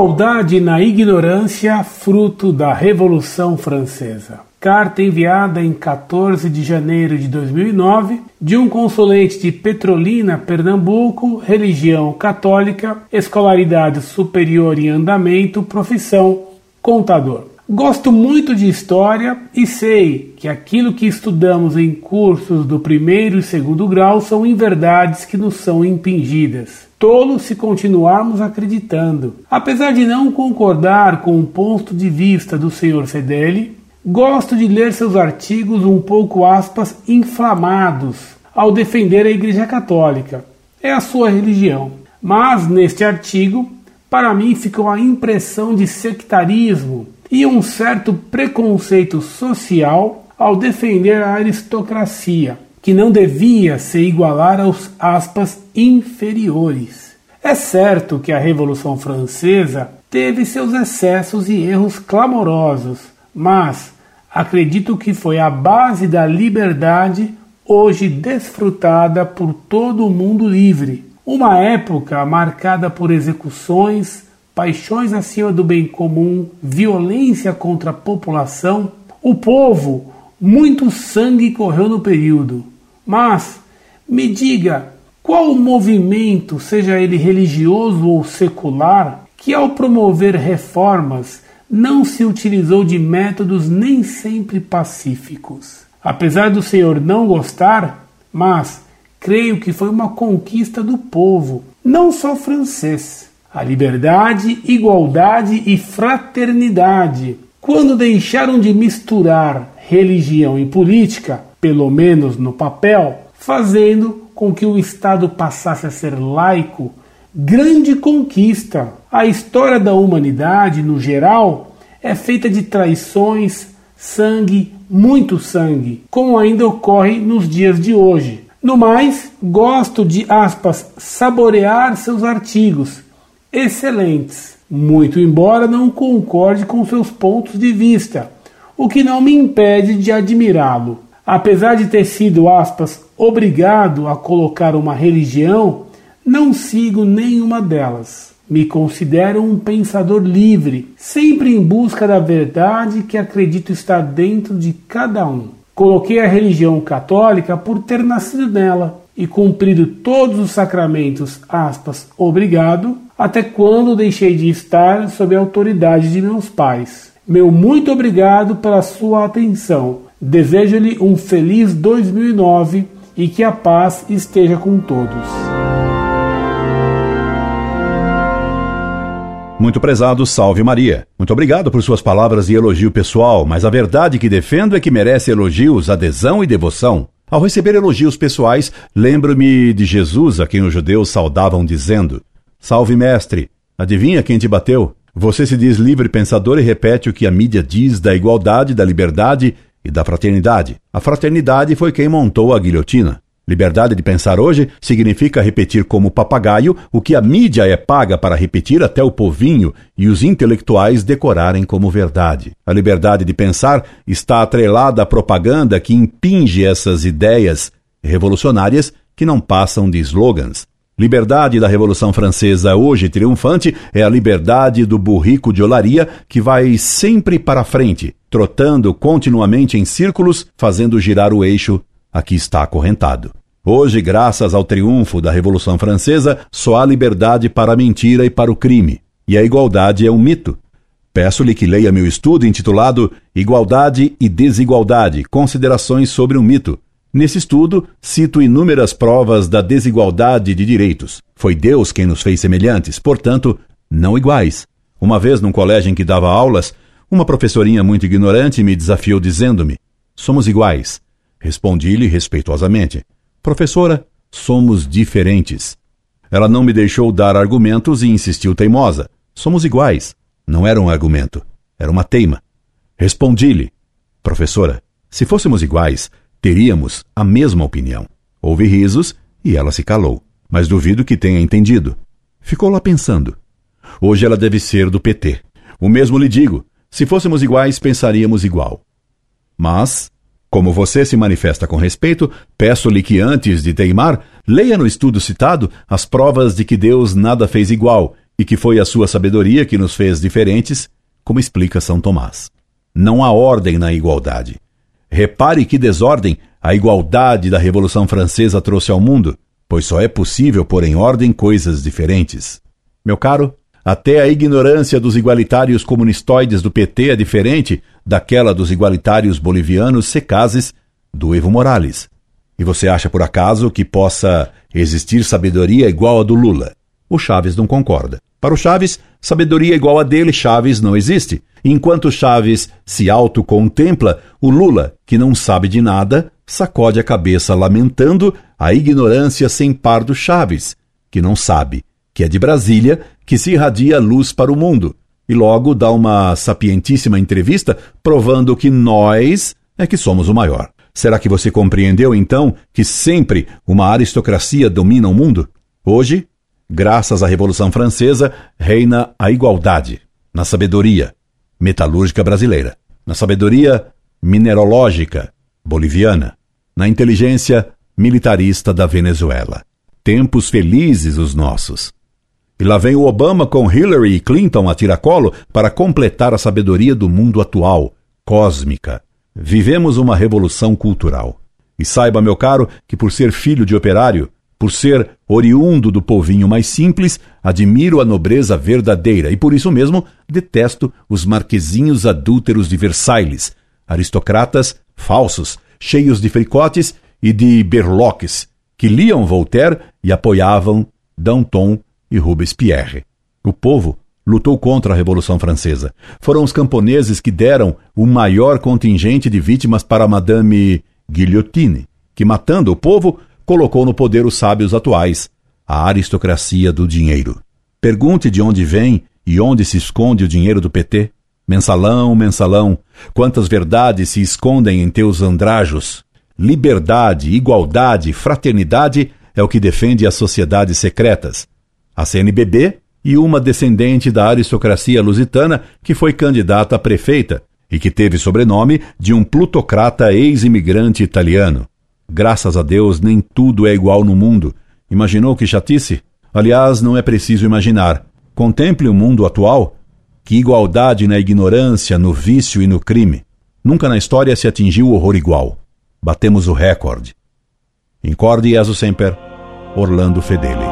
Igualdade na ignorância, fruto da Revolução Francesa. Carta enviada em 14 de janeiro de 2009 de um consulente de Petrolina, Pernambuco, religião católica, escolaridade superior em andamento, profissão contador. Gosto muito de história e sei que aquilo que estudamos em cursos do primeiro e segundo grau são inverdades que nos são impingidas. Tolo se continuarmos acreditando. Apesar de não concordar com o ponto de vista do Sr. Fedeli, gosto de ler seus artigos um pouco aspas inflamados ao defender a Igreja Católica. É a sua religião. Mas neste artigo, para mim ficou a impressão de sectarismo e um certo preconceito social ao defender a aristocracia, que não devia se igualar aos aspas inferiores. É certo que a Revolução Francesa teve seus excessos e erros clamorosos, mas acredito que foi a base da liberdade hoje desfrutada por todo o mundo livre. Uma época marcada por execuções, paixões acima do bem comum, violência contra a população, o povo, muito sangue correu no período. Mas, me diga, qual movimento, seja ele religioso ou secular, que ao promover reformas não se utilizou de métodos nem sempre pacíficos? Apesar do senhor não gostar, mas creio que foi uma conquista do povo, não só francês a liberdade, igualdade e fraternidade. Quando deixaram de misturar religião e política, pelo menos no papel, fazendo com que o Estado passasse a ser laico, grande conquista. A história da humanidade, no geral, é feita de traições, sangue, muito sangue, como ainda ocorre nos dias de hoje. No mais, gosto de aspas saborear seus artigos excelentes, muito embora não concorde com seus pontos de vista, o que não me impede de admirá-lo. Apesar de ter sido, aspas, obrigado a colocar uma religião, não sigo nenhuma delas. Me considero um pensador livre, sempre em busca da verdade que acredito estar dentro de cada um. Coloquei a religião católica por ter nascido nela e cumprido todos os sacramentos, aspas, obrigado, até quando deixei de estar sob a autoridade de meus pais. Meu muito obrigado pela sua atenção. Desejo-lhe um feliz 2009 e que a paz esteja com todos. Muito prezado, salve Maria. Muito obrigado por suas palavras de elogio pessoal, mas a verdade que defendo é que merece elogios, adesão e devoção. Ao receber elogios pessoais, lembro-me de Jesus, a quem os judeus saudavam dizendo: Salve, mestre! Adivinha quem te bateu? Você se diz livre pensador e repete o que a mídia diz da igualdade, da liberdade e da fraternidade. A fraternidade foi quem montou a guilhotina. Liberdade de pensar hoje significa repetir como papagaio o que a mídia é paga para repetir até o povinho e os intelectuais decorarem como verdade. A liberdade de pensar está atrelada à propaganda que impinge essas ideias revolucionárias que não passam de slogans. Liberdade da Revolução Francesa, hoje triunfante, é a liberdade do burrico de olaria que vai sempre para frente, trotando continuamente em círculos, fazendo girar o eixo a que está acorrentado. Hoje, graças ao triunfo da Revolução Francesa, só há liberdade para a mentira e para o crime, e a igualdade é um mito. Peço-lhe que leia meu estudo intitulado Igualdade e Desigualdade Considerações sobre um Mito, Nesse estudo, cito inúmeras provas da desigualdade de direitos. Foi Deus quem nos fez semelhantes, portanto, não iguais. Uma vez, num colégio em que dava aulas, uma professorinha muito ignorante me desafiou dizendo-me: Somos iguais. Respondi-lhe respeitosamente: Professora, somos diferentes. Ela não me deixou dar argumentos e insistiu teimosa: Somos iguais. Não era um argumento, era uma teima. Respondi-lhe: Professora, se fôssemos iguais, teríamos a mesma opinião. Houve risos e ela se calou, mas duvido que tenha entendido. Ficou lá pensando. Hoje ela deve ser do PT. O mesmo lhe digo: se fôssemos iguais, pensaríamos igual. Mas, como você se manifesta com respeito, peço-lhe que antes de teimar, leia no estudo citado as provas de que Deus nada fez igual e que foi a sua sabedoria que nos fez diferentes, como explica São Tomás. Não há ordem na igualdade. Repare que desordem a igualdade da Revolução Francesa trouxe ao mundo, pois só é possível pôr em ordem coisas diferentes. Meu caro, até a ignorância dos igualitários comunistoides do PT é diferente daquela dos igualitários bolivianos secazes do Evo Morales. E você acha por acaso que possa existir sabedoria igual a do Lula? O Chaves não concorda. Para o Chaves, sabedoria igual a dele, Chaves, não existe. Enquanto Chaves se autocontempla, o Lula, que não sabe de nada, sacode a cabeça lamentando a ignorância sem par do Chaves, que não sabe que é de Brasília, que se irradia luz para o mundo, e logo dá uma sapientíssima entrevista provando que nós é que somos o maior. Será que você compreendeu então que sempre uma aristocracia domina o mundo? Hoje, graças à Revolução Francesa, reina a igualdade na sabedoria metalúrgica brasileira, na sabedoria mineralógica boliviana, na inteligência militarista da Venezuela. Tempos felizes os nossos. E lá vem o Obama com Hillary e Clinton a tiracolo para completar a sabedoria do mundo atual, cósmica. Vivemos uma revolução cultural. E saiba, meu caro, que por ser filho de operário, por ser oriundo do povinho mais simples, admiro a nobreza verdadeira e por isso mesmo detesto os marquezinhos adúlteros de Versailles, aristocratas falsos, cheios de fricotes e de berloques, que liam Voltaire e apoiavam Danton e Robespierre. O povo lutou contra a Revolução Francesa. Foram os camponeses que deram o maior contingente de vítimas para Madame Guillotine, que, matando o povo, colocou no poder os sábios atuais, a aristocracia do dinheiro. Pergunte de onde vem e onde se esconde o dinheiro do PT. Mensalão, mensalão, quantas verdades se escondem em teus andrajos. Liberdade, igualdade, fraternidade é o que defende as sociedades secretas a CNBB e uma descendente da aristocracia lusitana que foi candidata a prefeita e que teve sobrenome de um plutocrata ex-imigrante italiano. Graças a Deus, nem tudo é igual no mundo. Imaginou que chatice? Aliás, não é preciso imaginar. Contemple o mundo atual. Que igualdade na ignorância, no vício e no crime. Nunca na história se atingiu horror igual. Batemos o recorde. Incorde e aso semper, Orlando Fedeli.